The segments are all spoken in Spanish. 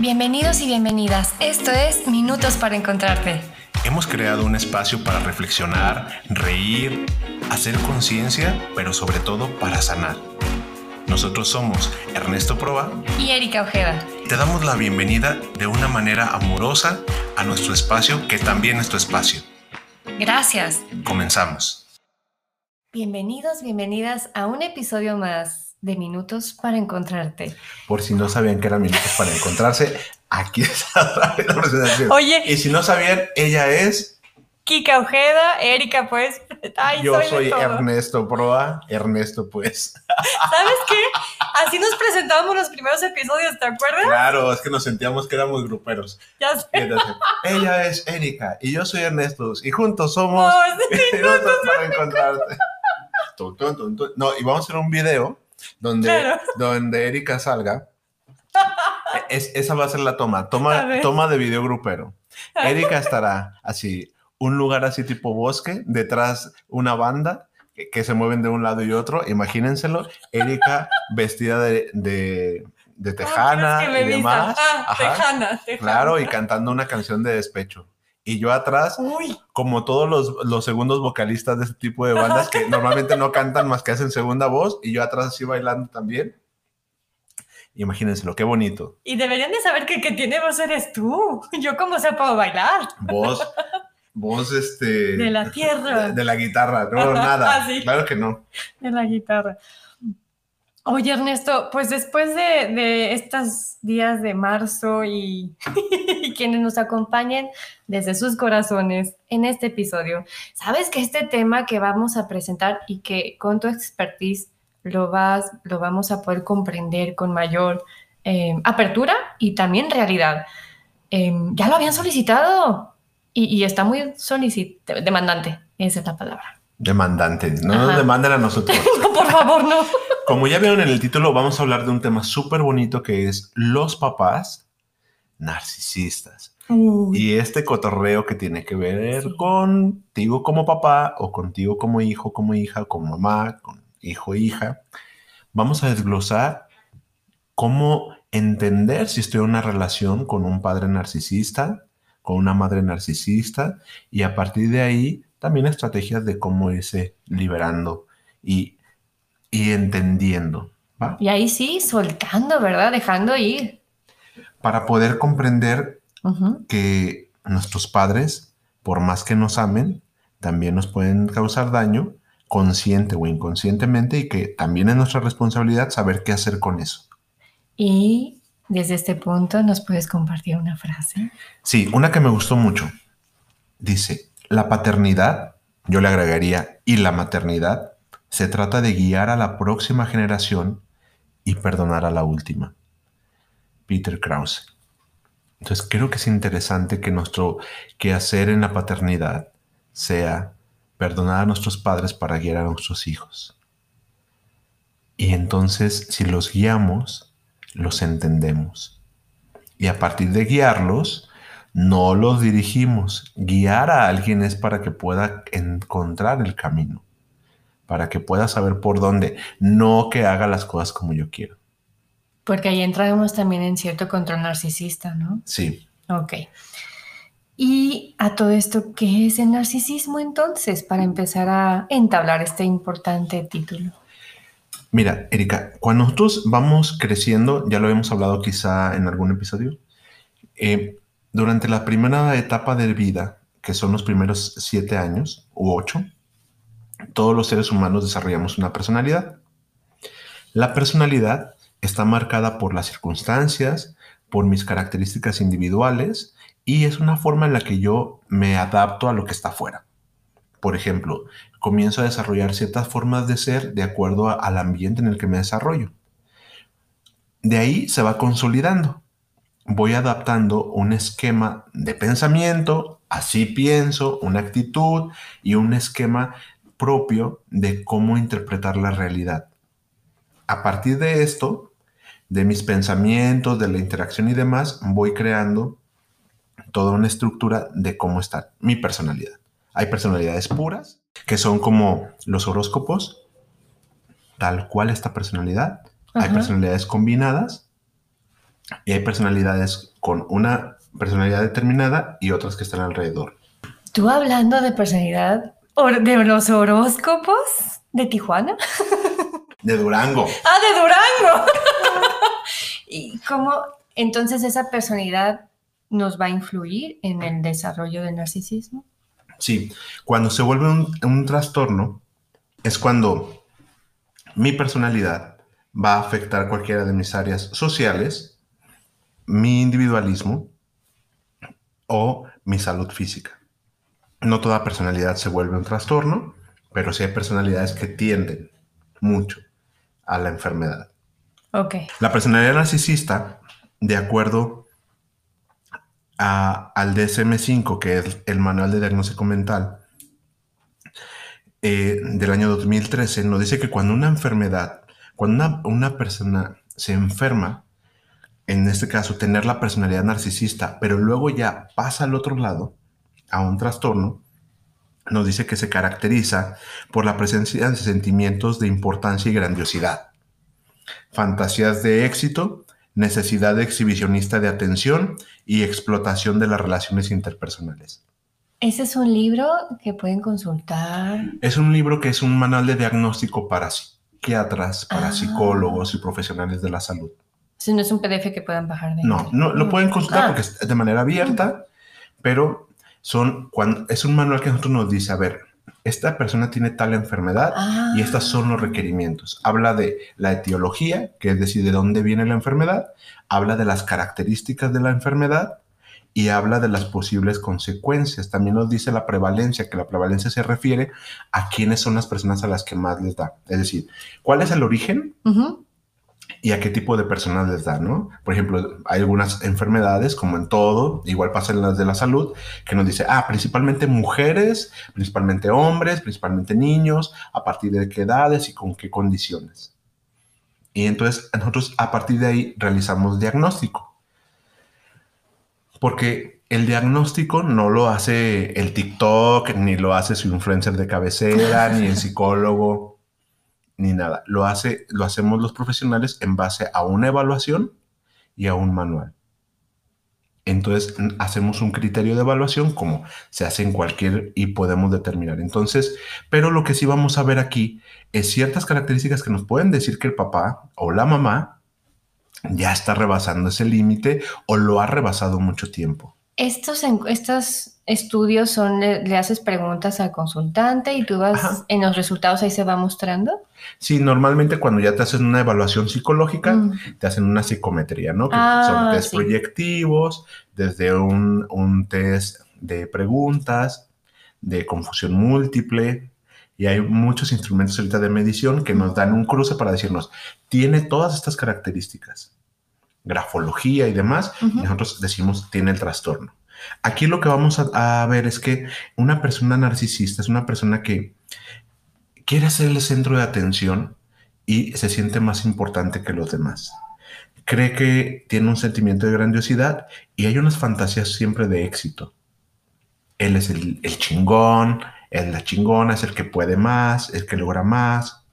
Bienvenidos y bienvenidas. Esto es Minutos para Encontrarte. Hemos creado un espacio para reflexionar, reír, hacer conciencia, pero sobre todo para sanar. Nosotros somos Ernesto Proa y Erika Ojeda. Te damos la bienvenida de una manera amorosa a nuestro espacio, que también es tu espacio. Gracias. Comenzamos. Bienvenidos, bienvenidas a un episodio más de Minutos para Encontrarte. Por si no sabían que eran Minutos para Encontrarse, aquí está la presentación. Oye. Y si no sabían, ella es... Kika Ojeda, Erika, pues. Yo soy, Ernesto Proa, Ernesto, pues. ¿Sabes qué? Así nos presentábamos los primeros episodios, ¿te acuerdas? Claro, es que nos sentíamos que éramos gruperos. Ya sé. ella es Erika y yo soy Ernesto y juntos somos Minutos para Encontrarte. No, y vamos a hacer un video donde, donde Erika salga. Es, esa va a ser la toma, toma, toma de video grupero. Erika estará así, un lugar así tipo bosque, detrás una banda que, se mueven de un lado y otro, imagínenselo, Erika vestida de, de, de tejana y demás. Ah, tejana, tejana. Claro, y cantando una canción de despecho y yo atrás, como todos los, los, segundos vocalistas de este tipo de bandas que normalmente no cantan más que hacen segunda voz, y yo atrás así bailando también. Imagínenselo, qué bonito. Y deberían de saber que el que tiene voz eres tú. Yo como sé puedo bailar. Voz, voz este... De la tierra. De, la guitarra, no, nada. Ah, claro que no. De la guitarra. Oye, Ernesto, pues después de, estos días de marzo y, quienes nos acompañen desde sus corazones en este episodio, sabes que este tema que vamos a presentar y que con tu expertise lo, vas, lo vamos a poder comprender con mayor eh, apertura y también realidad. Em, ya lo habían solicitado y, está muy demandante, esa es la palabra. Demandante, no nos demanden a nosotros. no, por favor, no. Como ya vieron en el título, vamos a hablar de un tema súper bonito que es los papás narcisistas. Y este cotorreo que tiene que ver contigo como papá o contigo como hijo, como hija, como mamá, con hijo, hija. Vamos a desglosar cómo entender si estoy en una relación con un padre narcisista, con una madre narcisista, y a partir de ahí también estrategias de cómo irse liberando y y entendiendo. Y ahí sí, soltando, ¿verdad? Dejando ir. Para poder comprender que nuestros padres, por más que nos amen, también nos pueden causar daño consciente o inconscientemente y que también es nuestra responsabilidad saber qué hacer con eso. Y desde este punto nos puedes compartir una frase. Sí, una que me gustó mucho. Dice, la paternidad, yo le agregaría, y la maternidad se trata de guiar a la próxima generación y perdonar a la última. Peter Krause. Entonces creo que es interesante que nuestro quehacer en la paternidad sea perdonar a nuestros padres para guiar a nuestros hijos. Y entonces si los guiamos, los entendemos. Y a partir de guiarlos, no los dirigimos. Guiar a alguien es para que pueda encontrar el camino para que pueda saber por dónde, no que haga las cosas como yo quiero. Porque ahí entramos también en cierto control narcisista, ¿no? Sí. Ok. Y a todo esto, ¿qué es el narcisismo entonces para empezar a entablar este importante título? Mira, Erika, cuando nosotros vamos creciendo, ya lo hemos hablado quizá en algún episodio, eh, durante la primera etapa de vida, que son los primeros siete años u ocho, todos los seres humanos desarrollamos una personalidad. La personalidad está marcada por las circunstancias, por mis características individuales y es una forma en la que yo me adapto a lo que está afuera. Por ejemplo, comienzo a desarrollar ciertas formas de ser de acuerdo al ambiente en el que me desarrollo. De ahí se va consolidando. Voy adaptando un esquema de pensamiento, así pienso, una actitud y un esquema propio de cómo interpretar la realidad. A partir de esto, de mis pensamientos, de la interacción y demás, voy creando toda una estructura de cómo está mi personalidad. Hay personalidades puras, que son como los horóscopos, tal cual esta personalidad. Hay personalidades combinadas, Y hay personalidades con una personalidad determinada y otras que están alrededor. Tú hablando de personalidad, or- de los horóscopos de Tijuana. De Durango. ¡Ah, de Durango! ¿Y cómo entonces esa personalidad nos va a influir en el desarrollo del narcisismo? Sí, cuando se vuelve un, un trastorno es cuando mi personalidad va a afectar cualquiera de mis áreas sociales, mi individualismo o mi salud física. No toda personalidad se vuelve un trastorno, pero sí hay personalidades que tienden mucho a la enfermedad. Ok. La personalidad narcisista, de acuerdo a- al DSM-5, que es el Manual de Diagnóstico Mental eh, del año 2013, nos dice que cuando una enfermedad, cuando una, una persona se enferma, en este caso tener la personalidad narcisista, pero luego ya pasa al otro lado, a un trastorno, nos dice que se caracteriza por la presencia de sentimientos de importancia y grandiosidad fantasías de éxito, necesidad de exhibicionista de atención y explotación de las relaciones interpersonales. Ese es un libro que pueden consultar. Es un libro que es un manual de diagnóstico para psiquiatras, para Ah. psicólogos y profesionales de la salud. Si no es un PDF que puedan bajar de No, no lo pueden consultar Ah. porque es de manera abierta, pero son cuando es un manual que nosotros nos dice, a ver, esta persona tiene tal enfermedad Ah. y estos son los requerimientos. Habla de la etiología, que es decir, de dónde viene la enfermedad, habla de las características de la enfermedad y habla de las posibles consecuencias. También nos dice la prevalencia, que la prevalencia se refiere a quiénes son las personas a las que más les da. Es decir, cuál es el origen. Y a qué tipo de personas les da, ¿no? Por ejemplo, hay algunas enfermedades, como en todo, igual pasa en las de la salud, que nos dice, ah, principalmente mujeres, principalmente hombres, principalmente niños, a partir de qué edades y con qué condiciones. Y entonces nosotros a partir de ahí realizamos diagnóstico. Porque el diagnóstico no lo hace el TikTok, ni lo hace su influencer de cabecera, ni el psicólogo ni nada. Lo, hace, lo hacemos los profesionales en base a una evaluación y a un manual. Entonces hacemos un criterio de evaluación como se hace en cualquier y podemos determinar. Entonces, pero lo que sí vamos a ver aquí es ciertas características que nos pueden decir que el papá o la mamá ya está rebasando ese límite o lo ha rebasado mucho tiempo. Estos, estos estudios son, le, le haces preguntas al consultante y tú vas, Ajá. en los resultados ahí se va mostrando. Sí, normalmente cuando ya te hacen una evaluación psicológica, Mm. te hacen una psicometría, ¿no? Que Ah, son test sí. proyectivos, desde un, un test de preguntas, de confusión múltiple, y hay muchos instrumentos ahorita de medición que nos dan un cruce para decirnos, tiene todas estas características, grafología y demás, Ujú. y nosotros decimos, tiene el trastorno. Aquí lo que vamos a, ver es que una persona narcisista es una persona que quiere ser el centro de atención y se siente más importante que los demás. Cree que tiene un sentimiento de grandiosidad y hay unas fantasías siempre de éxito. Él es el, el chingón, es la chingona, es el que puede más, el que logra más.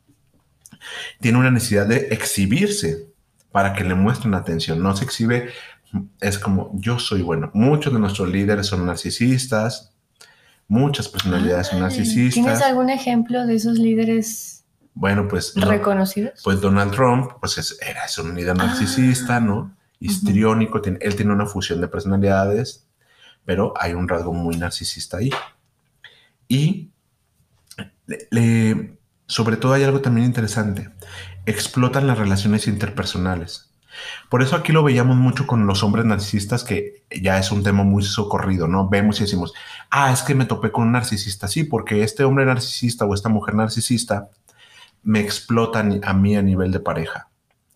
Tiene una necesidad de exhibirse para que le muestren atención. No se exhibe, es como yo soy bueno. Muchos de nuestros líderes son narcisistas, muchas personalidades son narcisistas. ¿Tienes algún ejemplo de esos líderes Bueno, pues no- reconocidos? pues Donald Trump, pues es, era es un líder narcisista, ¿no? Histriónico, tiene- él tiene una fusión de personalidades, pero hay un rasgo muy narcisista ahí. Y le- le- sobre todo hay algo también interesante, explotan las relaciones interpersonales. Por eso aquí lo veíamos mucho con los hombres narcisistas, que ya es un tema muy socorrido, ¿no? Vemos y decimos, ah, es que me topé con un narcisista, sí, porque este hombre narcisista o esta mujer narcisista me explota ni- a mí a nivel de pareja.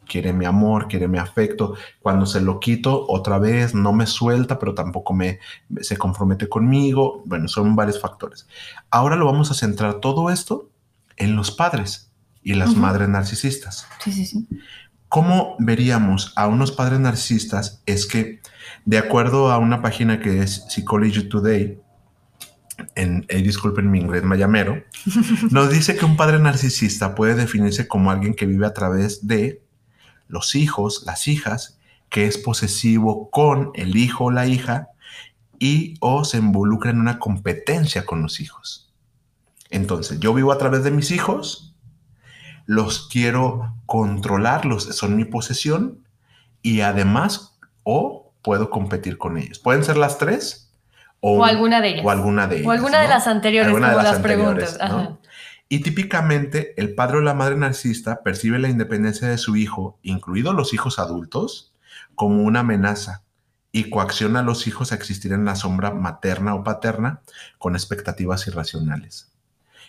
Quiere mi amor, quiere mi afecto. Cuando se lo quito otra vez, no me suelta, pero tampoco me se compromete conmigo. Bueno, son varios factores. Ahora lo vamos a centrar todo esto en los padres y las madres narcisistas. Sí, sí, sí. ¿Cómo veríamos a unos padres narcisistas? Es que, de acuerdo a una página que es Psychology Today, en, eh, disculpen mi inglés mayamero, nos dice que un padre narcisista puede definirse como alguien que vive a través de los hijos, las hijas, que es posesivo con el hijo o la hija y o se involucra en una competencia con los hijos. Entonces, yo vivo a través de mis hijos, los quiero controlar, los, son mi posesión y además o puedo competir con ellos. Pueden ser las tres o, alguna de ellas. O alguna de ellas. O alguna de las anteriores, como las, preguntas. Y típicamente el padre o la madre narcisista percibe la independencia de su hijo, incluidos los hijos adultos, como una amenaza y coacciona a los hijos a existir en la sombra materna o paterna con expectativas irracionales.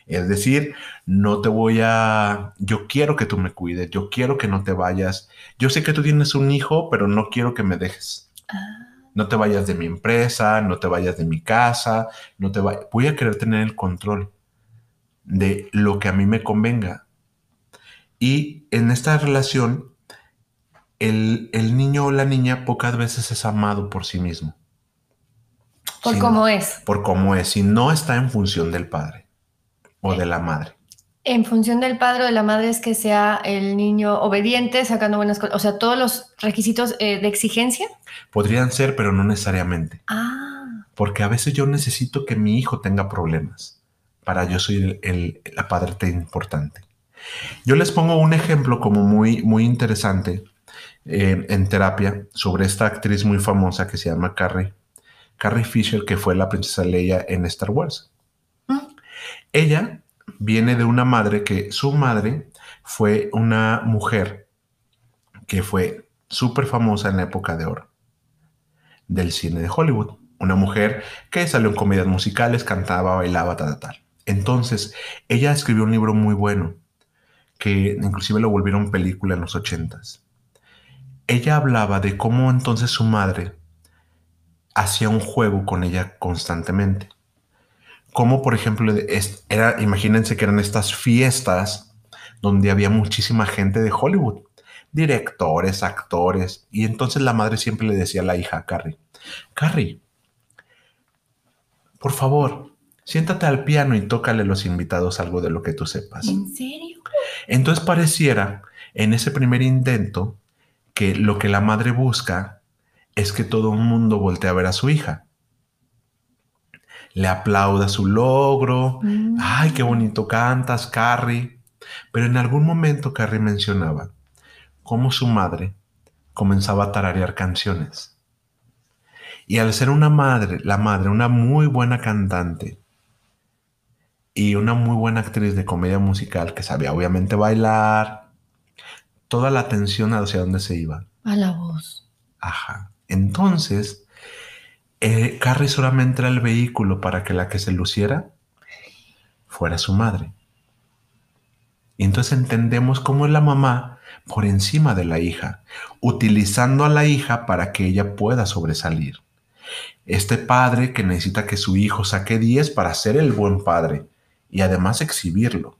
Es decir, no te voy a, yo quiero que tú me cuides, yo quiero que no te vayas, yo sé que tú tienes un hijo, pero no quiero que me dejes. Ah. No te vayas de mi empresa, no te vayas de mi casa, no te voy a querer tener el control de lo que a mí me convenga. Y en esta relación, el, niño o la niña pocas veces es amado por sí mismo. Por cómo es. Por cómo es. Y no está en función del padre o de la madre. En función del padre o de la madre es que sea el niño obediente, sacando buenas cosas. O sea, todos los requisitos eh, de exigencia. Podrían ser, pero no necesariamente. Ah. Porque a veces yo necesito que mi hijo tenga problemas para yo soy el, la padre importante. Yo les pongo un ejemplo como muy, muy interesante eh, en terapia sobre esta actriz muy famosa que se llama Carrie, Carrie Fisher, que fue la princesa Leia en Star Wars. Ella viene de una madre que su madre fue una mujer que fue súper famosa en la época de oro del cine de Hollywood. Una mujer que salió en comedias musicales, cantaba, bailaba, tal, tal. Entonces, ella escribió un libro muy bueno, que inclusive lo volvieron película en los ochentas. Ella hablaba de cómo entonces su madre hacía un juego con ella constantemente. Como por ejemplo, era, imagínense que eran estas fiestas donde había muchísima gente de Hollywood, directores, actores, y entonces la madre siempre le decía a la hija, Carrie, Carrie, por favor, Siéntate al piano y tócale a los invitados algo de lo que tú sepas. ¿En serio? Entonces pareciera en ese primer intento que lo que la madre busca es que todo el mundo voltee a ver a su hija. Le aplauda su logro. Mm. Ay, qué bonito cantas, Carrie. Pero en algún momento Carrie mencionaba cómo su madre comenzaba a tararear canciones. Y al ser una madre, la madre, una muy buena cantante, y una muy buena actriz de comedia musical que sabía obviamente bailar, toda la atención hacia dónde se iba. A la voz. Ajá. Entonces, eh, Carrie solamente era el vehículo para que la que se luciera fuera su madre. Y entonces entendemos cómo es la mamá por encima de la hija, utilizando a la hija para que ella pueda sobresalir. Este padre que necesita que su hijo saque 10 para ser el buen padre, y además exhibirlo.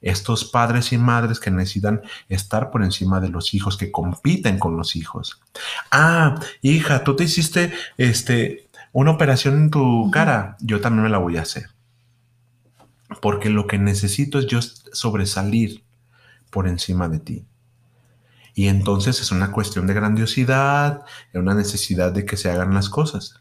Estos padres y madres que necesitan estar por encima de los hijos, que compiten con los hijos. Ah, hija, tú te hiciste este, una operación en tu cara, yo también me la voy a hacer. Porque lo que necesito es yo sobresalir por encima de ti. Y entonces es una cuestión de grandiosidad, de una necesidad de que se hagan las cosas.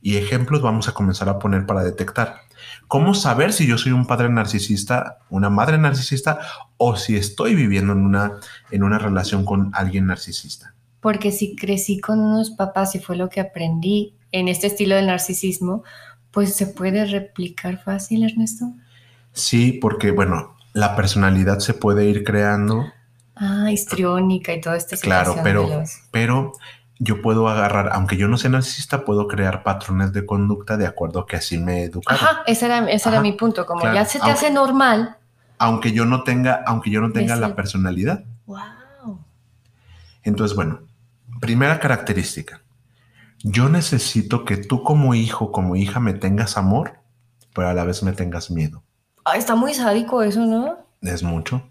Y ejemplos vamos a comenzar a poner para detectar. ¿Cómo saber si yo soy un padre narcisista, una madre narcisista o si estoy viviendo en una, en una relación con alguien narcisista? Porque si crecí con unos papás y fue lo que aprendí en este estilo del narcisismo, pues se puede replicar fácil, Ernesto. Sí, porque bueno, la personalidad se puede ir creando. Ah, histriónica y todo este Claro, pero, pero yo puedo agarrar, aunque yo no sea narcisista, puedo crear patrones de conducta de acuerdo a que así me educaron. Ajá, ese era, ese era mi punto, como ya se te hace normal. Aunque yo no tenga, aunque yo no tenga la personalidad. Wow. Entonces, bueno, primera característica. Yo necesito que tú como hijo, como hija, me tengas amor, pero a la vez me tengas miedo. Ah, está muy sádico eso, ¿no? Es mucho.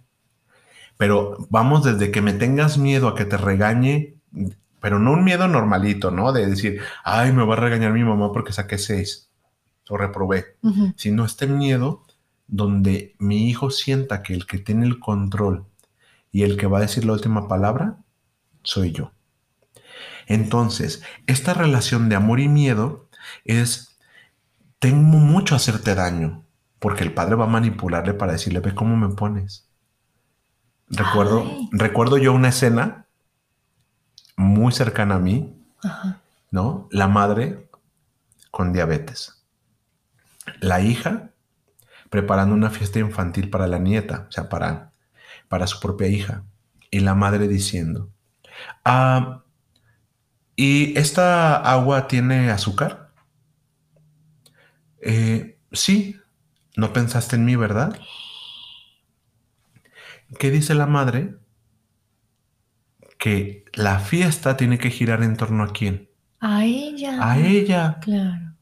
Pero vamos desde que me tengas miedo a que te regañe pero no un miedo normalito, ¿no? De decir, ay, me va a regañar mi mamá porque saqué seis o reprobé, sino este miedo donde mi hijo sienta que el que tiene el control y el que va a decir la última palabra soy yo. Entonces, esta relación de amor y miedo es, tengo mucho a hacerte daño, porque el padre va a manipularle para decirle, ve cómo me pones. Recuerdo, recuerdo yo una escena muy cercana a mí, ¿no? La madre con diabetes. La hija preparando una fiesta infantil para la nieta, o sea, para, para su propia hija. Y la madre diciendo, ah, ¿y esta agua tiene azúcar? Eh, sí, no pensaste en mí, ¿verdad? ¿Qué dice la madre? Que la fiesta tiene que girar en torno a quién? A ella. A ella. Claro.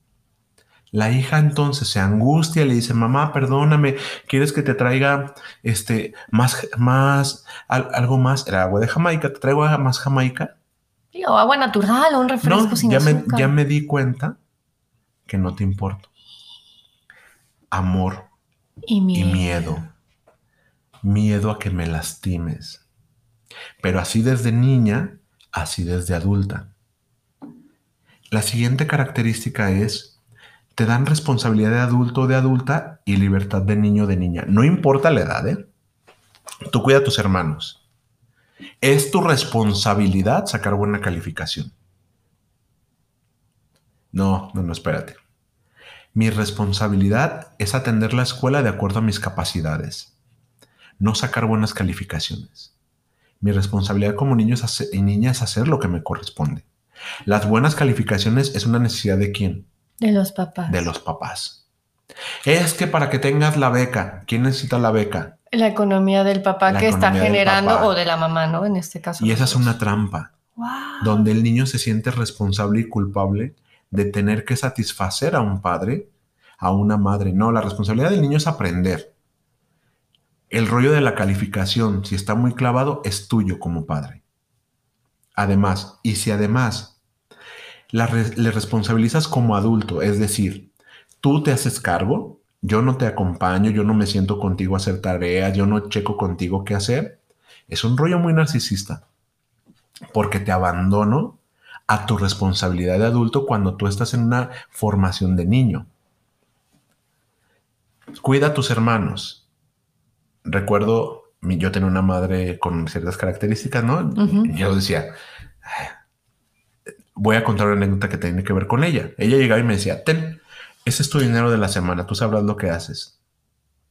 La hija entonces se angustia, le dice, mamá, perdóname, ¿quieres que te traiga este, más, más, algo más? Era agua de Jamaica, ¿te traigo más Jamaica? o agua natural o un refresco sin ya azúcar. Me, ya me di cuenta que no te importo. Amor y miedo. y miedo. Miedo a que me lastimes. Pero así desde niña, así desde adulta. La siguiente característica es te dan responsabilidad de adulto o de adulta y libertad de niño o de niña. No importa la edad, ¿eh? Tú cuida a tus hermanos. Es tu responsabilidad sacar buena calificación. No, no, no, espérate. Mi responsabilidad es atender la escuela de acuerdo a mis capacidades, no sacar buenas calificaciones. Mi responsabilidad como niño y niña es hacer lo que me corresponde. Las buenas calificaciones es una necesidad de quién? De los papás. De los papás. Es que para que tengas la beca, ¿quién necesita la beca? La economía del papá que está generando o de la mamá, ¿no? En este caso. Y esa es una trampa. Donde el niño se siente responsable y culpable de tener que satisfacer a un padre, a una madre. No, la responsabilidad del niño es aprender. El rollo de la calificación, si está muy clavado, es tuyo como padre. Además, y si además le responsabilizas como adulto, es decir, tú te haces cargo, yo no te acompaño, yo no me siento contigo a hacer tareas, yo no checo contigo qué hacer, es un rollo muy narcisista, porque te abandono a tu responsabilidad de adulto cuando tú estás en una formación de niño. Cuida a tus hermanos. Recuerdo, yo tenía una madre con ciertas características, ¿no? Yo decía, voy a contar una anécdota que tiene que ver con ella. Ella llegaba y me decía, ten, ese es tu dinero de la semana, tú sabrás lo que haces.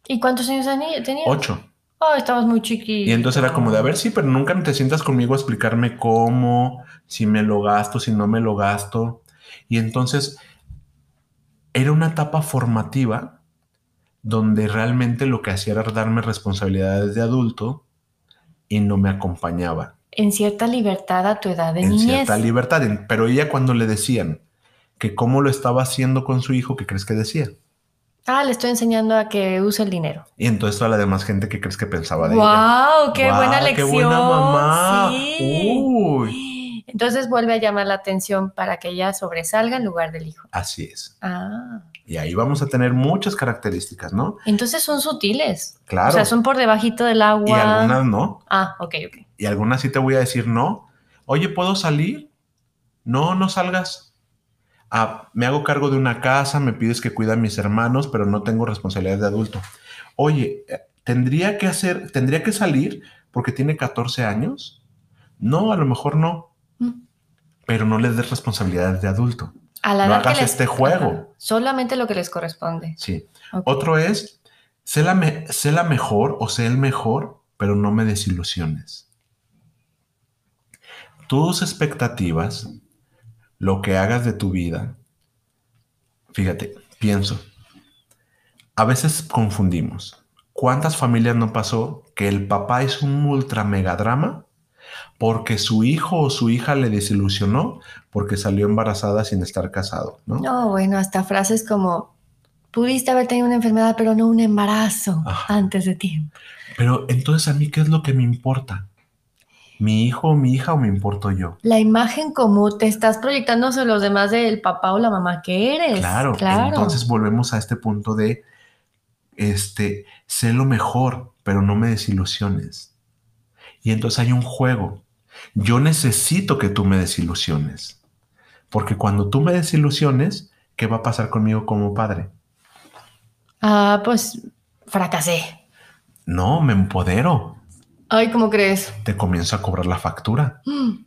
¿Y cuántos años tenía? Ocho. Oh, estabas muy chiquito. Y entonces era como de, a ver, sí, pero nunca te sientas conmigo a explicarme cómo, si me lo gasto, si no me lo gasto. Y entonces era una etapa formativa donde realmente lo que hacía era darme responsabilidades de adulto y no me acompañaba en cierta libertad a tu edad de en niñez. En cierta libertad, pero ella cuando le decían que cómo lo estaba haciendo con su hijo, ¿qué crees que decía? Ah, le estoy enseñando a que use el dinero. Y entonces toda la demás gente que crees que pensaba de ella. ¡Wow! ¡Qué buena lección! ¡Qué buena mamá! Uy. Entonces vuelve a llamar la atención para que ella sobresalga en lugar del hijo. Así es. Ah. Y ahí vamos a tener muchas características, ¿no? Entonces son sutiles. Claro. O sea, son por debajito del agua. Y algunas no. Ah, ok, ok. Y algunas sí te voy a decir no. Oye, ¿puedo salir? No, no salgas. Ah, me hago cargo de una casa, me pides que cuida a mis hermanos, pero no tengo responsabilidades de adulto. Oye, eh, ¿tendría que hacer, tendría que salir porque tiene 14 años? No, a lo mejor no. Mm. Pero no les des responsabilidades de adulto. A la no hagas este juego. Solamente lo que les corresponde. Sí. Otro es, sé la, sé la mejor o sé el mejor, pero no me desilusiones. Tus expectativas, lo que hagas de tu vida, fíjate, pienso, a veces confundimos. ¿Cuántas familias no pasó que el papá es un ultra mega drama porque su hijo o su hija le desilusionó porque salió embarazada sin estar casado, ¿no? No, bueno, hasta frases como pudiste haber tenido una enfermedad, pero no un embarazo antes de tiempo. Pero entonces a mí, ¿qué es lo que me importa? ¿Mi hijo o mi hija o me importo yo? La imagen como te estás proyectando sobre los demás del papá o la mamá que eres. Claro, claro. Entonces volvemos a este punto de, este, sé lo mejor, pero no me desilusiones. Y entonces hay un juego Yo necesito que tú me desilusiones. Porque cuando tú me desilusiones, ¿qué va a pasar conmigo como padre? Ah, pues fracasé. No, me empodero. Ay, ¿cómo crees? Te comienzo a cobrar la factura. Mm,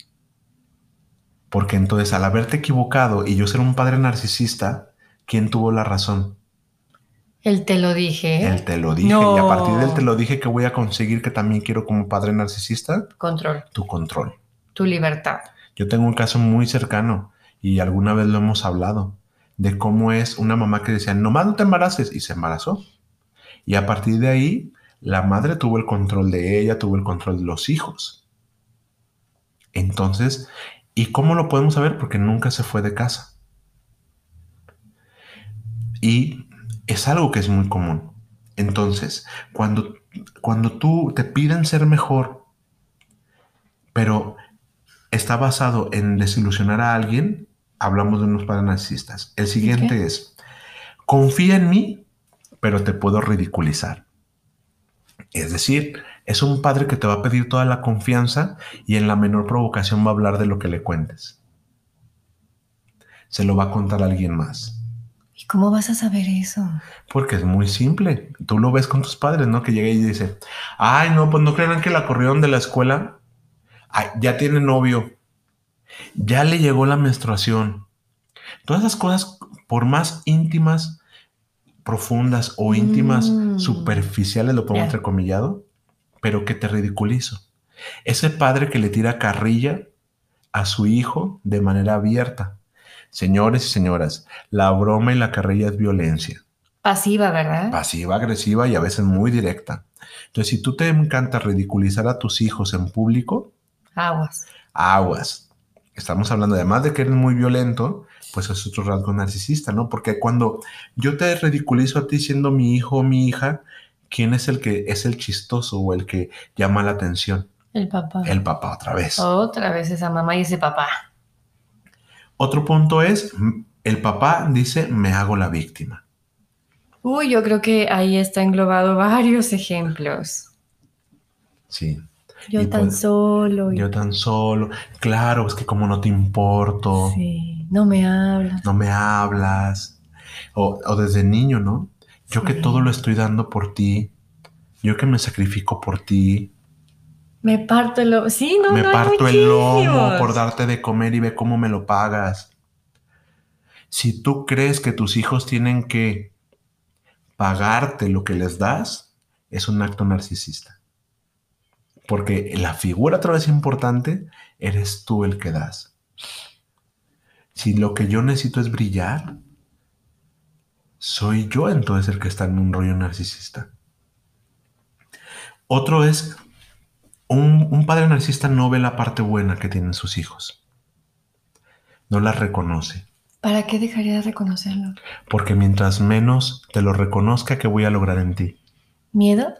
Porque entonces al haberte equivocado y yo ser un padre narcisista, ¿quién tuvo la razón? Él te lo dije. Él te lo dije. No. Y a partir de él te lo dije que voy a conseguir que también quiero como padre narcisista Control, tu control. tu libertad. Yo tengo un caso muy cercano y alguna vez lo hemos hablado de cómo es una mamá que decía, nomás no te embaraces y se embarazó. Y a partir de ahí, la madre tuvo el control de ella, tuvo el control de los hijos. Entonces, ¿y cómo lo podemos saber? Porque nunca se fue de casa. Y es algo que es muy común. Entonces, cuando, cuando tú te piden ser mejor, pero está basado en desilusionar a alguien, hablamos de unos padres narcisistas. El siguiente es, confía en mí, pero te puedo ridiculizar. Es decir, es un padre que te va a pedir toda la confianza y en la menor provocación va a hablar de lo que le cuentes. Se lo va a contar a alguien más. ¿Y cómo vas a saber eso? Porque es muy simple. Tú lo ves con tus padres, ¿no? Que llega y dice, ay, no, pues no crean que la corrieron de la escuela. Ay, ya tiene novio. Ya le llegó la menstruación. Todas esas cosas, por más íntimas, profundas o íntimas, Mm. superficiales, lo pongo Ya. entrecomillado, pero que te ridiculizo. Ese padre que le tira carrilla a su hijo de manera abierta. Señores y señoras, la broma y la carrilla es violencia Pasiva, ¿verdad? pasiva, agresiva y a veces muy directa. Entonces, si tú te encanta ridiculizar a tus hijos en público, Aguas. aguas. Estamos hablando, además de que eres muy violento, pues es otro rasgo narcisista, ¿no? Porque cuando yo te ridiculizo a ti siendo mi hijo o mi hija, ¿quién es el que es el chistoso o el que llama la atención? El papá. El papá otra vez. Otra vez esa mamá y ese papá. Otro punto es, el papá dice, me hago la víctima. Uy, yo creo que ahí está englobado varios ejemplos. Sí. Yo Y tan pues, solo. y- Yo tan solo. Claro, es que como no te importo. Sí, no me hablas. no me hablas. O, o desde niño, ¿no? Yo que todo lo estoy dando por ti. Yo que me sacrifico por ti. Me parto el lomo. Sí, no, me no hay parto el lomo por darte de comer y ve cómo me lo pagas. Si tú crees que tus hijos tienen que pagarte lo que les das, es un acto narcisista. Porque la figura otra vez importante, eres tú el que das. Si lo que yo necesito es brillar, soy yo entonces el que está en un rollo narcisista. Otro es, un, un padre narcisista no ve la parte buena que tienen sus hijos. No la reconoce. ¿Para qué dejaría de reconocerlo? Porque mientras menos te lo reconozca, ¿qué voy a lograr en ti? ¿Miedo?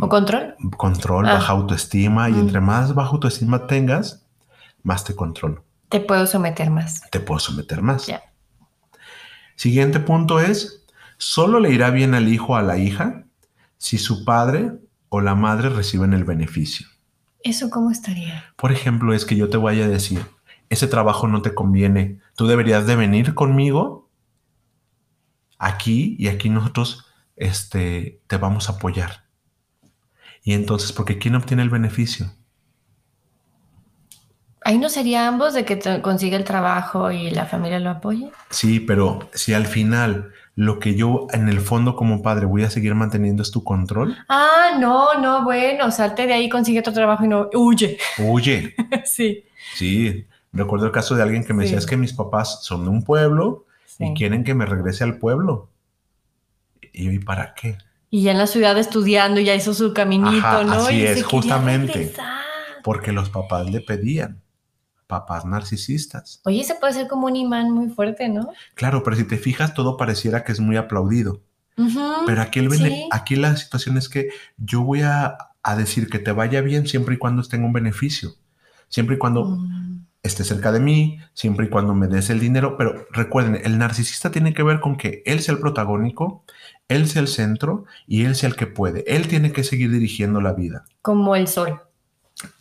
¿O control? Control, Ah. baja autoestima. Y Mm. entre más baja autoestima tengas, más te controlo. Te puedo someter más. Te puedo someter más. Ya. Siguiente punto es, solo le irá bien al hijo o a la hija si su padre o la madre reciben el beneficio. ¿Eso cómo estaría? Por ejemplo, es que yo te vaya a decir, ese trabajo no te conviene, tú deberías de venir conmigo aquí y aquí nosotros este, te vamos a apoyar. Y entonces, porque ¿quién obtiene el beneficio? ¿Ahí no sería ambos de que consiga el trabajo y la familia lo apoye? Sí, pero si al final lo que yo en el fondo como padre voy a seguir manteniendo es tu control, Ah, no, no, bueno, salte de ahí, consigue otro trabajo y no, huye. huye. sí. Sí, recuerdo el caso de alguien que me decía, es que mis papás son de un pueblo sí. y quieren que me regrese al pueblo. Y yo, ¿y para qué? Y ya en la ciudad estudiando, ya hizo su caminito, Ajá, ¿no? así y es, justamente. Porque los papás le pedían. Papás narcisistas. Oye, se puede ser como un imán muy fuerte, ¿no? Claro, pero si te fijas, todo pareciera que es muy aplaudido. Pero aquí, el sí. aquí la situación es que yo voy a, a decir que te vaya bien siempre y cuando tenga un beneficio. Siempre y cuando Mm, esté cerca de mí, siempre y cuando me des el dinero. Pero recuerden, el narcisista tiene que ver con que él sea el protagónico, él sea el centro y él sea el que puede. Él tiene que seguir dirigiendo la vida. Como el sol.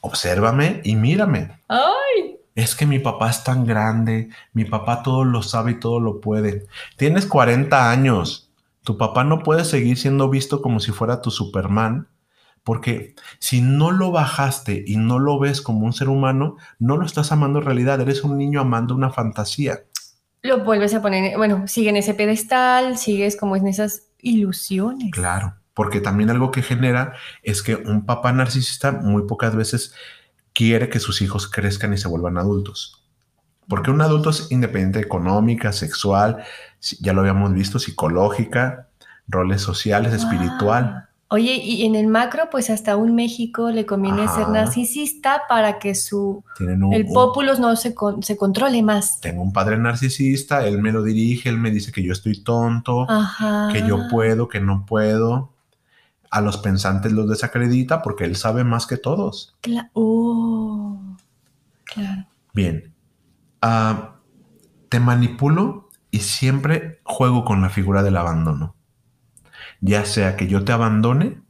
Obsérvame y mírame. Ay, Es que mi papá es tan grande, mi papá todo lo sabe y todo lo puede. Tienes 40 años. Tu papá no puede seguir siendo visto como si fuera tu Superman, porque si no lo bajaste y no lo ves como un ser humano, no lo estás amando en realidad. Eres un niño amando una fantasía. lo vuelves a poner, bueno, sigue en ese pedestal, sigues como en esas ilusiones. Claro, porque también algo que genera es que un papá narcisista muy pocas veces quiere que sus hijos crezcan y se vuelvan adultos. Porque un adulto es independiente económica, sexual, ya lo habíamos visto, psicológica, roles sociales, espiritual. Ah. Oye, y en el macro, pues hasta un México le conviene ser Ajá. narcisista para que su un, el populus no se, con- se controle más. tengo un padre narcisista, él me lo dirige, él me dice que yo estoy tonto, Ajá. que yo puedo, que no puedo. A los pensantes los desacredita porque él sabe más que todos. Cla- oh, claro. Bien. Ah, te manipulo y siempre juego con la figura del abandono. Ya sea que yo te abandone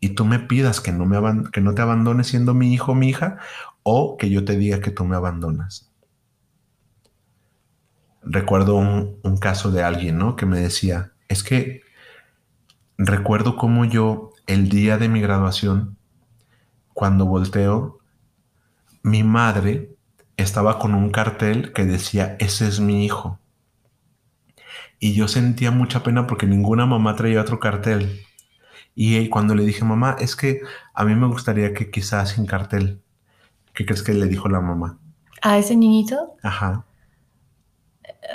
y tú me pidas que no, me que no te abandone siendo mi hijo o mi hija, o que yo te diga que tú me abandonas. Recuerdo un, un caso de alguien, ¿no? Que me decía, es que recuerdo cómo yo, el día de mi graduación, cuando volteo, mi madre estaba con un cartel que decía, ese es mi hijo. Y yo sentía mucha pena porque ninguna mamá traía otro cartel. Y eh, cuando le dije, mamá, es que a mí me gustaría que quizás sin cartel. ¿Qué crees que le dijo la mamá? A ese niñito, Ajá.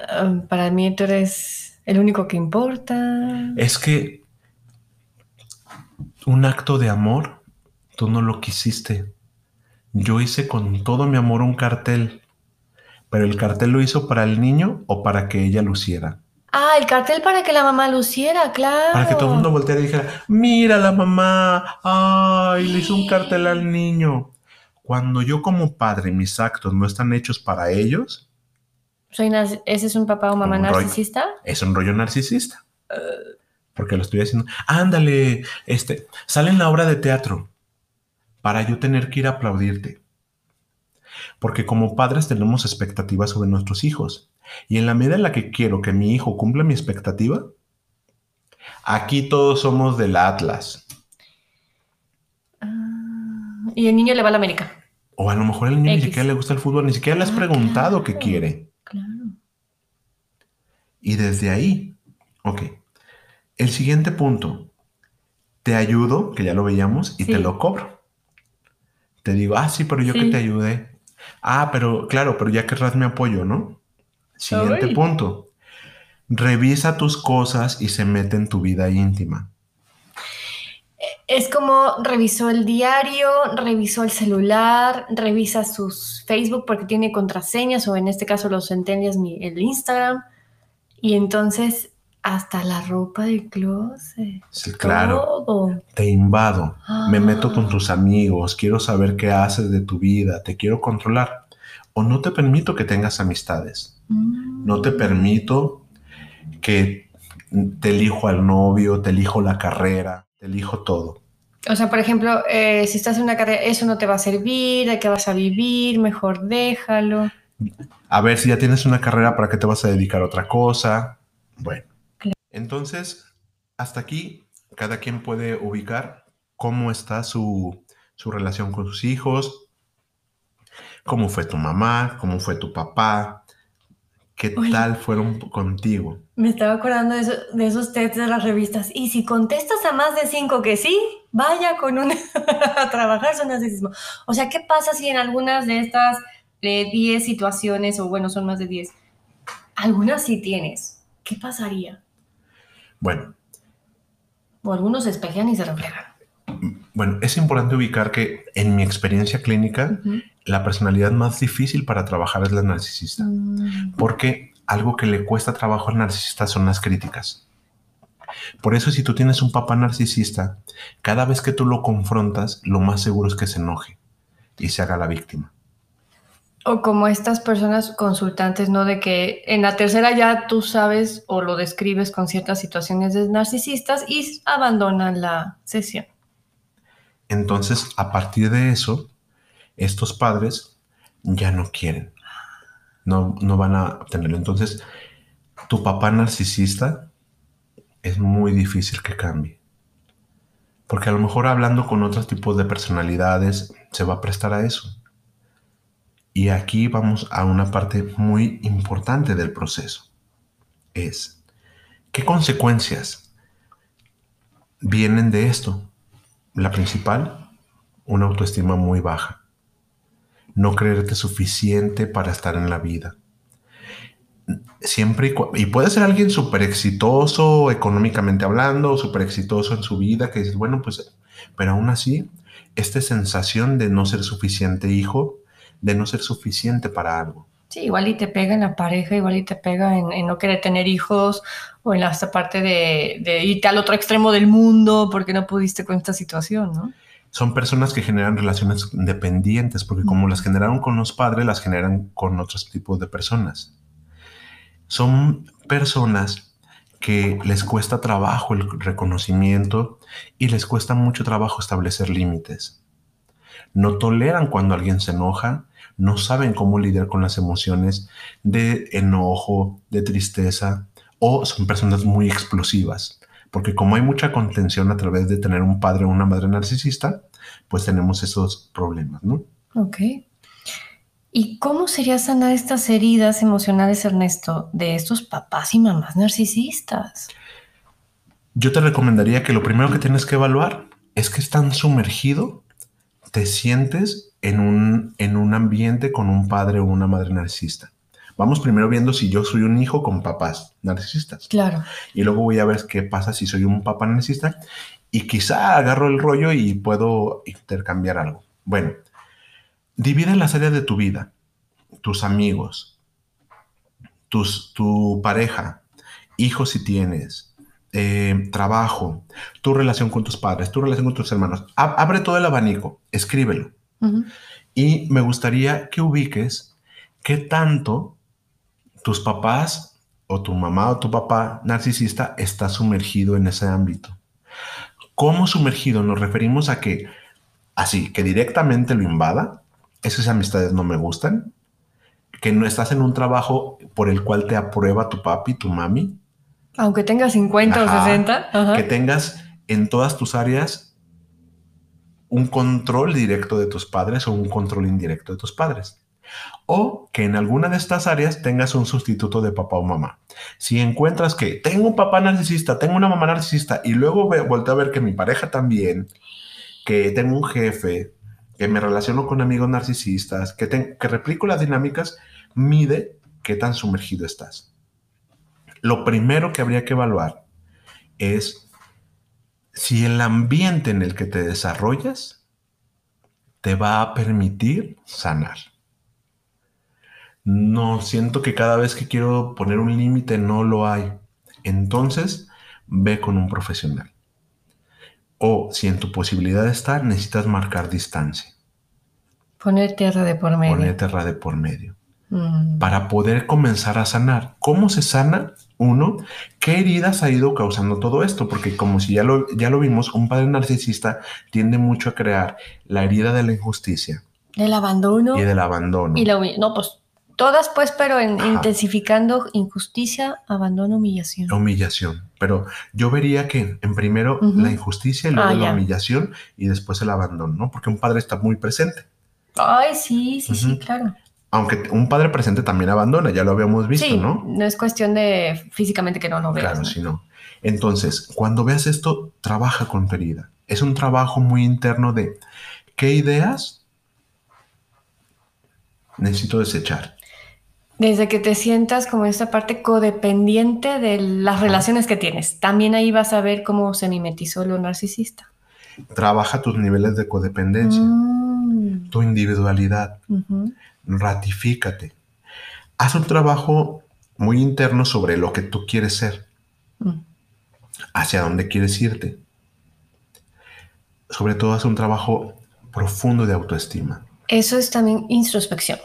ah, para mí tú eres el único que importa. Es que un acto de amor, tú no lo quisiste. Yo hice con todo mi amor un cartel, pero el cartel lo hizo para el niño o para que ella luciera. Ah, el cartel para que la mamá luciera, claro. Para que todo el mundo volteara y dijera, mira la mamá, ay, le hizo un cartel al niño. Cuando yo como padre, mis actos no están hechos para ellos, Soy ¿Ese es un papá o mamá rollo. narcisista? es un rollo narcisista. Porque lo estoy haciendo. Ándale, este, sale en la obra de teatro para yo tener que ir a aplaudirte. Porque como padres tenemos expectativas sobre nuestros hijos. Y en la medida en la que quiero que mi hijo cumpla mi expectativa, aquí todos somos del Atlas. Ah, y el niño le va a la América. O a lo mejor al niño ni siquiera le gusta el fútbol, ni siquiera le has Ah, preguntado qué quiere. Claro. Y desde ahí, ok. El siguiente punto, te ayudo, que ya lo veíamos, y Sí. te lo cobro. Te digo, ah, sí, pero yo que te ayude. Ah, pero claro, pero ya querrás mi apoyo, ¿no? Siguiente Ay. punto. Revisa tus cosas y se mete en tu vida íntima. Es como revisó el diario, revisó el celular, revisa sus Facebook porque tiene contraseñas o en este caso los centenias mi el Instagram y entonces hasta la ropa del closet. Sí, claro, todo. te invado, me meto con Ah. tus amigos, quiero saber qué haces de tu vida, te quiero controlar. O no te permito que tengas amistades. Mm. No te permito que te elijo al novio, te elijo la carrera, te elijo todo. O sea, por ejemplo, eh, si estás en una carrera, eso no te va a servir, ¿de qué vas a vivir? Mejor déjalo. A ver si ya tienes una carrera, ¿para qué te vas a dedicar a otra cosa? Bueno. Entonces, hasta aquí, cada quien puede ubicar cómo está su, su relación con sus hijos, cómo fue tu mamá, cómo fue tu papá, qué Oye. tal fueron contigo. Me estaba acordando de, eso- de esos tests de las revistas. Y si contestas a más de cinco que sí, vaya con un a trabajar su narcisismo. O sea, ¿qué pasa si en algunas de estas eh, 10 situaciones, o bueno, son más de 10, algunas sí tienes? ¿Qué pasaría? Bueno, O algunos se espejean y se reflejan. bueno, es importante ubicar que en mi experiencia clínica, la personalidad más difícil para trabajar es la narcisista. Mm, Porque algo que le cuesta trabajo al narcisista son las críticas. Por eso si tú tienes un papá narcisista, cada vez que tú lo confrontas, lo más seguro es que se enoje y se haga la víctima. O como estas personas consultantes, ¿no? De que en la tercera ya tú sabes o lo describes con ciertas situaciones de narcisistas y abandonan la sesión. Entonces, a partir de eso, estos padres ya no quieren, no, no van a obtenerlo. Entonces, tu papá narcisista es muy difícil que cambie. Porque a lo mejor hablando con otros tipos de personalidades se va a prestar a eso. Y aquí vamos a una parte muy importante del proceso. Es, ¿qué consecuencias vienen de esto? La principal, una autoestima muy baja. No creerte suficiente para estar en la vida. Siempre y, y puede ser alguien súper exitoso económicamente hablando, súper exitoso en su vida, que dices, bueno, pues, pero aún así, esta sensación de no ser suficiente hijo, de no ser suficiente para algo. Sí, igual y te pega en la pareja, igual y te pega en, no querer tener hijos o en la parte de, de, irte al otro extremo del mundo porque no pudiste con esta situación, ¿no? Son personas que generan relaciones dependientes porque como las generaron con los padres, las generan con otros tipos de personas. Son personas que les cuesta trabajo el reconocimiento y les cuesta mucho trabajo establecer límites. No toleran cuando alguien se enoja, no saben cómo lidiar con las emociones de enojo, de tristeza, o son personas muy explosivas. Porque como hay mucha contención a través de tener un padre o una madre narcisista, pues tenemos esos problemas, ¿no? Ok. ¿Y cómo sería sanar estas heridas emocionales, Ernesto, de estos papás y mamás narcisistas? Yo te recomendaría que lo primero que tienes que evaluar es que están sumergido, te sientes en un, en un ambiente con un padre o una madre narcisista. Vamos primero viendo si yo soy un hijo con papás narcisistas. Claro. Y luego voy a ver qué pasa si soy un papá narcisista y quizá agarro el rollo y puedo intercambiar algo. Bueno, divide las áreas de tu vida, tus amigos, tus, tu pareja, hijos si tienes, eh, trabajo, tu relación con tus padres, tu relación con tus hermanos. abre todo el abanico, escríbelo. Y me gustaría que ubiques qué tanto tus papás o tu mamá o tu papá narcisista está sumergido en ese ámbito. ¿Cómo sumergido? Nos referimos a que así, que directamente lo invada. Esas amistades no me gustan. Que no estás en un trabajo por el cual te aprueba tu papi, tu mami. Aunque tengas 50 o 60. Que tengas en todas tus áreas un control directo de tus padres o un control indirecto de tus padres. O que en alguna de estas áreas tengas un sustituto de papá o mamá. Si encuentras que tengo un papá narcisista, tengo una mamá narcisista y luego vuelto a ver que mi pareja también, que tengo un jefe, que me relaciono con amigos narcisistas, que, que replico las dinámicas, mide qué tan sumergido estás. Lo primero que habría que evaluar es si el ambiente en el que te desarrollas te va a permitir sanar. No siento que cada vez que quiero poner un límite no lo hay. Entonces, ve con un profesional. O si en tu posibilidad está, necesitas marcar distancia. Poner tierra de por medio. Poner tierra de por medio. Mm. Para poder comenzar a sanar. ¿Cómo se sana? Uno, ¿qué heridas ha ido causando todo esto? Porque como si ya lo, ya lo vimos, un padre narcisista tiende mucho a crear la herida de la injusticia. Del abandono. Y del abandono. Y no, pues todas pues, pero en, intensificando injusticia, abandono, humillación. Humillación. Pero yo vería que en primero la injusticia y luego ah, la humillación y después el abandono, ¿no? Porque un padre está muy presente. Ay, sí, sí, sí, claro aunque un padre presente también abandona, ya lo habíamos visto, sí, ¿no? No es cuestión de físicamente que no lo veas. Claro, no. Entonces, cuando veas esto, trabaja con tu herida. Es un trabajo muy interno de qué ideas necesito desechar. Desde que te sientas como esta parte codependiente de las relaciones que tienes, también ahí vas a ver cómo se mimetizó lo narcisista. Trabaja tus niveles de codependencia, mm. tu individualidad ratifícate. Haz un trabajo muy interno sobre lo que tú quieres ser, mm. hacia dónde quieres irte. Sobre todo, haz un trabajo profundo de autoestima. Eso es también introspección.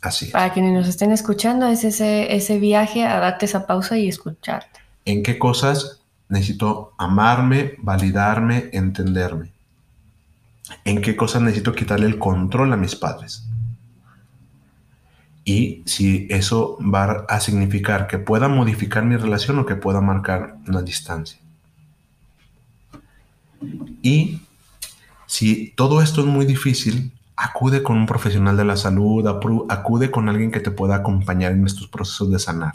Así Para quienes nos estén escuchando, es ese, ese viaje a darte esa pausa y escucharte. ¿En qué cosas necesito amarme, validarme, entenderme? en qué cosas necesito quitarle el control a mis padres. Y si eso va a significar que pueda modificar mi relación o que pueda marcar una distancia. Y si todo esto es muy difícil, acude con un profesional de la salud, acude con alguien que te pueda acompañar en estos procesos de sanar.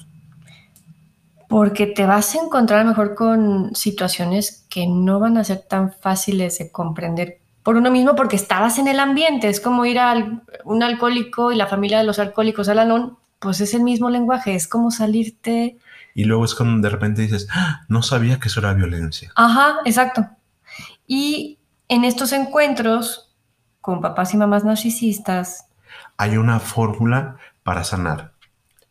Porque te vas a encontrar mejor con situaciones que no van a ser tan fáciles de comprender por uno mismo porque estabas en el ambiente. Es como ir a un alcohólico y la familia de los alcohólicos al anón, pues es el mismo lenguaje, es como salirte. Y luego es cuando de repente dices, ah, no sabía que eso era violencia. Ajá, exacto. Y en estos encuentros con papás y mamás narcisistas. Hay una fórmula para sanar.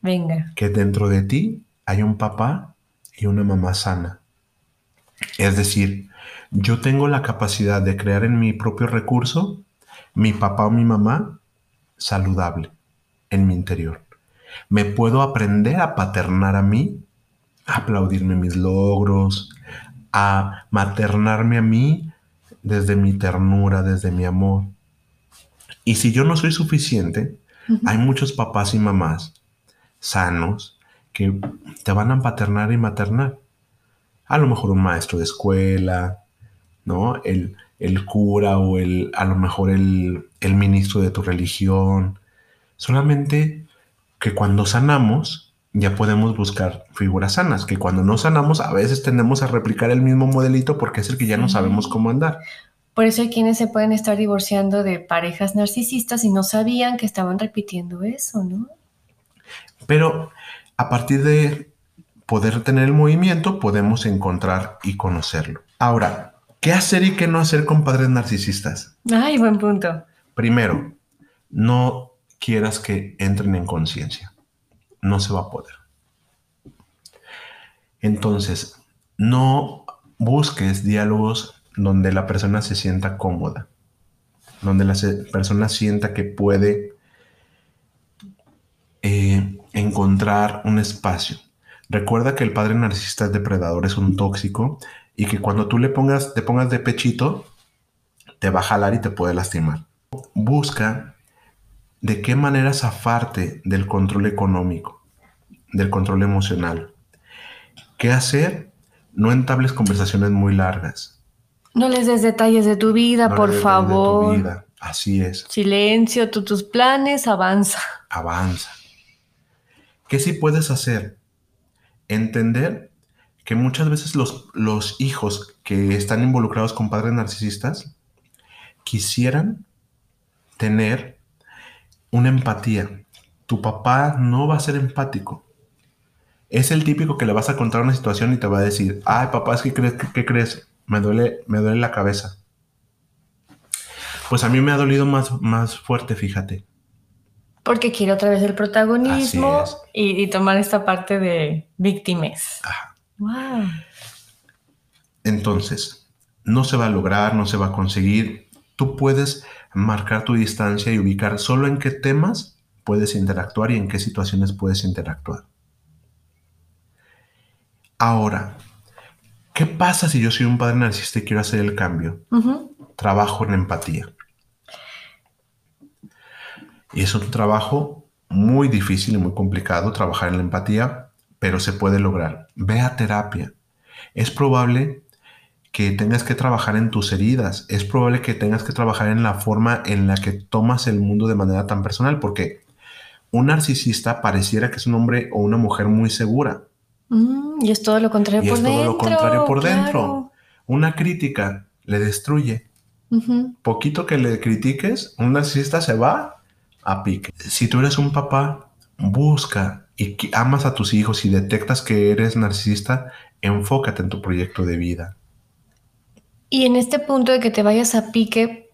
Venga. Que dentro de ti hay un papá y una mamá sana. Es decir, yo tengo la capacidad de crear en mi propio recurso mi papá o mi mamá saludable en mi interior. Me puedo aprender a paternar a mí, a aplaudirme mis logros, a maternarme a mí desde mi ternura, desde mi amor. Y si yo no soy suficiente, hay muchos papás y mamás sanos que te van a paternar y maternar. A lo mejor un maestro de escuela, ¿no? El, cura o el, a lo mejor el, el ministro de tu religión. Solamente que cuando sanamos, ya podemos buscar figuras sanas, que cuando no sanamos a veces tendemos a replicar el mismo modelito porque es el que ya no sabemos cómo andar. Por eso hay quienes se pueden estar divorciando de parejas narcisistas y no sabían que estaban repitiendo eso, ¿no? Pero a partir de poder tener el movimiento, podemos encontrar y conocerlo. Ahora, ¿qué hacer y qué no hacer con padres narcisistas? Ay, buen punto. Primero, no quieras que entren en conciencia. No se va a poder. Entonces, no busques diálogos donde la persona se sienta cómoda, donde la persona sienta que puede eh, encontrar un espacio. Recuerda que el padre narcisista es depredador, es un tóxico y que cuando tú le pongas, te pongas de pechito, te va a jalar y te puede lastimar. Busca de qué manera zafarte del control económico, del control emocional. ¿Qué hacer? No entables conversaciones muy largas no les des detalles de tu vida, por favor. De tu vida. Así es. Silencio, tú tus planes, avanza. Avanza. ¿Qué sí puedes hacer? Entender que muchas veces los, los hijos que están involucrados con padres narcisistas quisieran tener una empatía. Tu papá no va a ser empático. Es el típico que le vas a contar una situación y te va a decir, ay papá, es que crees, ¿qué crees? me duele, me duele la cabeza. Pues a mí me ha dolido más, más fuerte, fíjate. Porque quiere otra vez el protagonismo y, tomar esta parte de víctimas. Wow. Entonces, no se va a lograr, no se va a conseguir. Tú puedes marcar tu distancia y ubicar solo en qué temas puedes interactuar y en qué situaciones puedes interactuar. Ahora, ¿Qué pasa si yo soy un padre narcisista y quiero hacer el cambio? Trabajo en empatía. Y es un trabajo muy difícil y muy complicado trabajar en la empatía, pero se puede lograr. Ve a terapia. Es probable que tengas que trabajar en tus heridas. Es probable que tengas que trabajar en la forma en la que tomas el mundo de manera tan personal, porque un narcisista pareciera que es un hombre o una mujer muy segura, Mm, y es todo lo contrario por dentro. lo contrario por dentro. Una crítica le destruye. Poquito que le critiques, un narcisista se va a pique. Si tú eres un papá, busca y amas a tus hijos y detectas que eres narcisista, enfócate en tu proyecto de vida. Y en este punto de que te vayas a pique,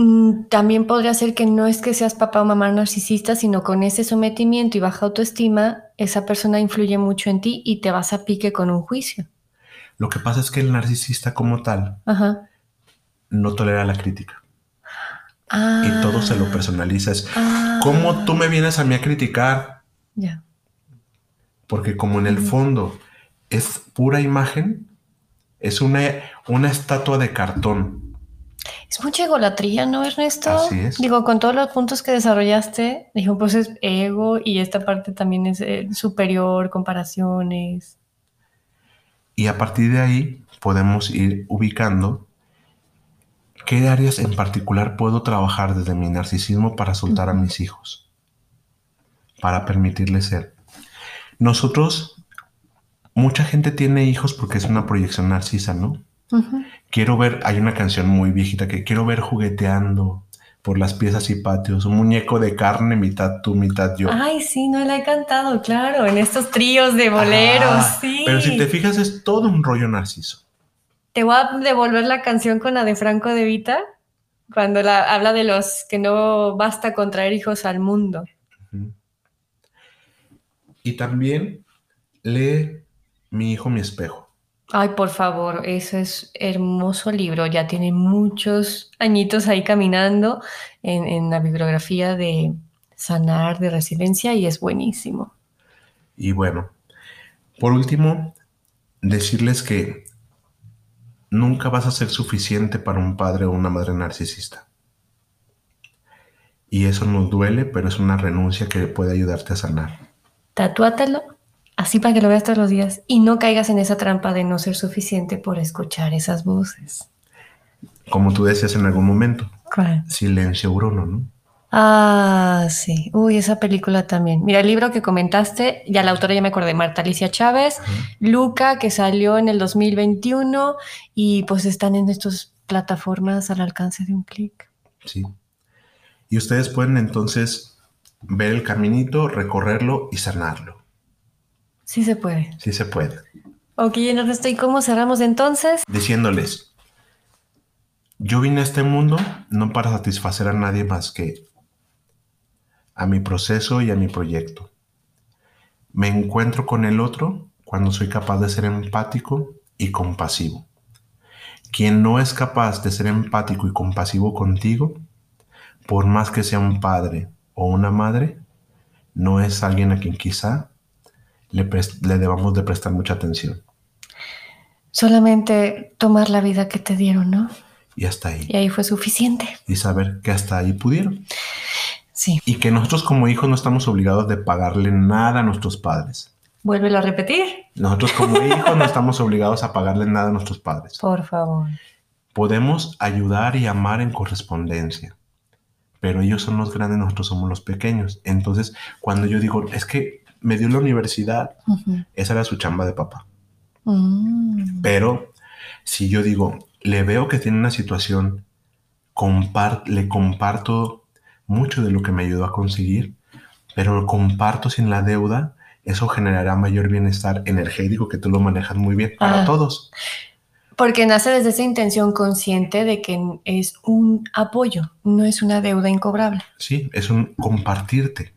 Mm, también podría ser que no es que seas papá o mamá narcisista, sino con ese sometimiento y baja autoestima, esa persona influye mucho en ti y te vas a pique con un juicio. Lo que pasa es que el narcisista como tal no tolera la crítica. y todo se lo ah. personalizas. Ah. ¿Cómo tú me vienes a mí a criticar? Ya. Porque como en el fondo es pura imagen, es una, una estatua de cartón Es mucha egolatría, ¿no, Ernesto? Así es. Digo, con todos los puntos que desarrollaste, dijo, pues es ego y esta parte también es eh, superior, comparaciones. Y a partir de ahí podemos ir ubicando qué áreas en particular puedo trabajar desde mi narcisismo para soltar a mis hijos, para permitirles ser. Nosotros, mucha gente tiene hijos porque es una proyección narcisa, ¿no? Quiero ver, hay una canción muy viejita que quiero ver jugueteando por las piezas y patios, un muñeco de carne, mitad tú, mitad yo. Ay, sí, no la he cantado, claro, en estos tríos de boleros, Ah, sí. Pero si te fijas, es todo un rollo narciso. Te voy a devolver la canción con la de Franco de Vita, cuando la, habla de los que no basta con traer hijos al mundo. Ujú. Y también lee Mi hijo, mi espejo. Ay, por favor, ese es hermoso libro. Ya tiene muchos añitos ahí caminando en, en la bibliografía de sanar, de resiliencia, y es buenísimo. Y bueno, por último, decirles que nunca vas a ser suficiente para un padre o una madre narcisista. Y eso nos duele, pero es una renuncia que puede ayudarte a sanar. Tatúatelo así para que lo veas todos los días y no caigas en esa trampa de no ser suficiente por escuchar esas voces. Como tú decías en algún momento, ¿Cuál? silencio Bruno, ¿no? Ah, sí. Uy, esa película también. Mira, el libro que comentaste, ya la autora ya me acordé, Marta Alicia Chávez, Luca, que salió en el 2021 y pues están en estas plataformas al alcance de un clic. Sí. Y ustedes pueden entonces ver el caminito, recorrerlo y sanarlo. Sí se puede. Sí se puede. Ok, ¿y cómo cerramos entonces? Diciéndoles, yo vine a este mundo no para satisfacer a nadie más que a mi proceso y a mi proyecto. Me encuentro con el otro cuando soy capaz de ser empático y compasivo. Quien no es capaz de ser empático y compasivo contigo, por más que sea un padre o una madre, no es alguien a quien quizá le, debamos de prestar mucha atención. Solamente tomar la vida que te dieron, ¿no? Y hasta ahí. Y ahí fue suficiente. Y saber que hasta ahí pudieron. Sí. Y que nosotros como hijos no estamos obligados de pagarle nada a nuestros padres. Vuélvelo a repetir, Nosotros como hijos no estamos obligados a pagarle nada a nuestros padres. por favor. Podemos ayudar y amar en correspondencia, pero ellos son los grandes, nosotros somos los pequeños. Entonces, cuando yo digo, es que me dio la universidad, Ujú. esa era su chamba de papá. Mm. Pero si yo digo, le veo que tiene una situación, compar- le comparto mucho de lo que me ayudó a conseguir, pero lo comparto sin la deuda, eso generará mayor bienestar energético que tú lo manejas muy bien para Ah. todos. Porque nace desde esa intención consciente de que es un apoyo, no es una deuda incobrable. Sí, es un compartirte.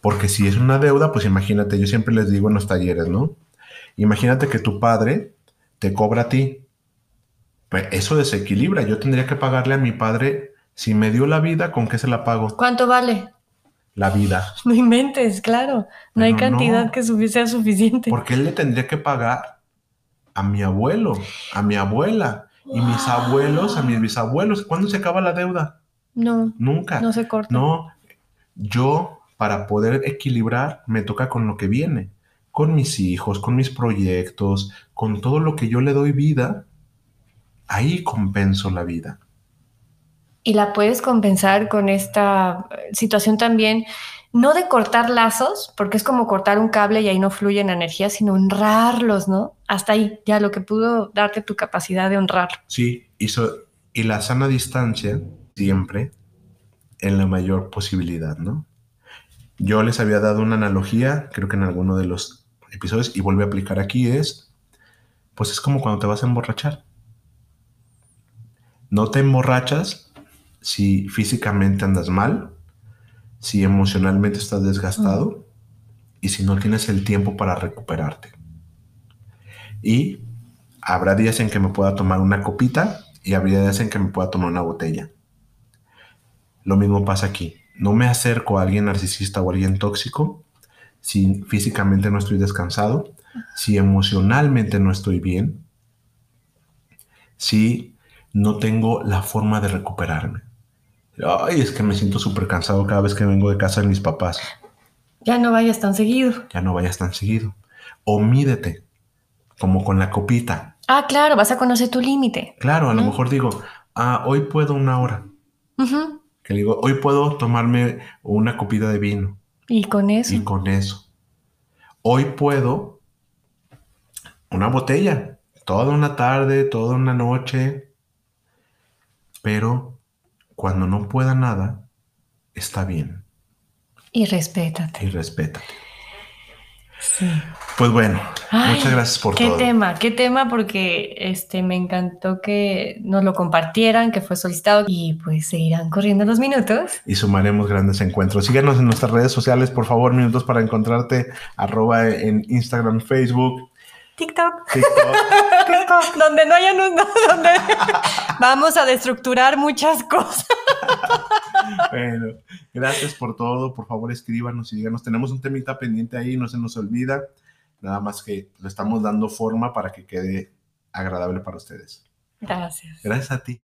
Porque si es una deuda, pues imagínate, yo siempre les digo en los talleres, ¿no? Imagínate que tu padre te cobra a ti. Pues eso desequilibra. Yo tendría que pagarle a mi padre, si me dio la vida, ¿con qué se la pago? ¿Cuánto vale? La vida. No inventes, claro. No hay no. cantidad que sea suficiente. Porque él le tendría que pagar a mi abuelo, a mi abuela y mis Wow. abuelos, a mis bisabuelos. ¿Cuándo se acaba la deuda? No, Nunca. no se corta. No, yo para poder equilibrar me toca con lo que viene, con mis hijos, con mis proyectos, con todo lo que yo le doy vida, ahí compenso la vida. Y la puedes compensar con esta situación también, no de cortar lazos, porque es como cortar un cable y ahí no fluye la energía, sino honrarlos, ¿no? Hasta ahí, ya lo que pudo darte tu capacidad de honrar. Sí, y, y la sana distancia siempre en la mayor posibilidad, ¿no? Yo les había dado una analogía, creo que en alguno de los episodios, y vuelvo a aplicar aquí, es, pues es como cuando te vas a emborrachar. No te emborrachas si físicamente andas mal, si emocionalmente estás desgastado y si no tienes el tiempo para recuperarte. Y habrá días en que me pueda tomar una copita y habrá días en que me pueda tomar una botella. Lo mismo pasa aquí. No me acerco a alguien narcisista o a alguien tóxico si físicamente no estoy descansado, si emocionalmente no estoy bien, si no tengo la forma de recuperarme. Ay, es que me siento súper cansado cada vez que vengo de casa de mis papás. Ya no vayas tan seguido. Ya no vayas tan seguido. O mídete, como con la copita. Ah, claro, vas a conocer tu límite. Claro, a lo mejor digo, ah, hoy puedo una hora. Que digo, hoy puedo tomarme una copita de vino. Y con eso. Y con eso. Hoy puedo una botella, toda una tarde, toda una noche. Pero cuando no pueda nada, está bien. Y respétate. Y respétate. Sí. Pues bueno, muchas gracias por todo. Qué tema, qué tema, porque este me encantó que nos lo compartieran, que fue solicitado y pues seguirán corriendo los minutos. Y sumaremos grandes encuentros. Síganos en nuestras redes sociales, por favor, minutos para encontrarte, arroba en Instagram, Facebook. TikTok. TikTok. donde no haya donde vamos a destructurar muchas cosas. bueno, gracias por todo. Por favor, escríbanos y díganos. Tenemos un temita pendiente ahí, no se nos olvida. Nada más que le estamos dando forma para que quede agradable para ustedes. Gracias. Gracias a ti.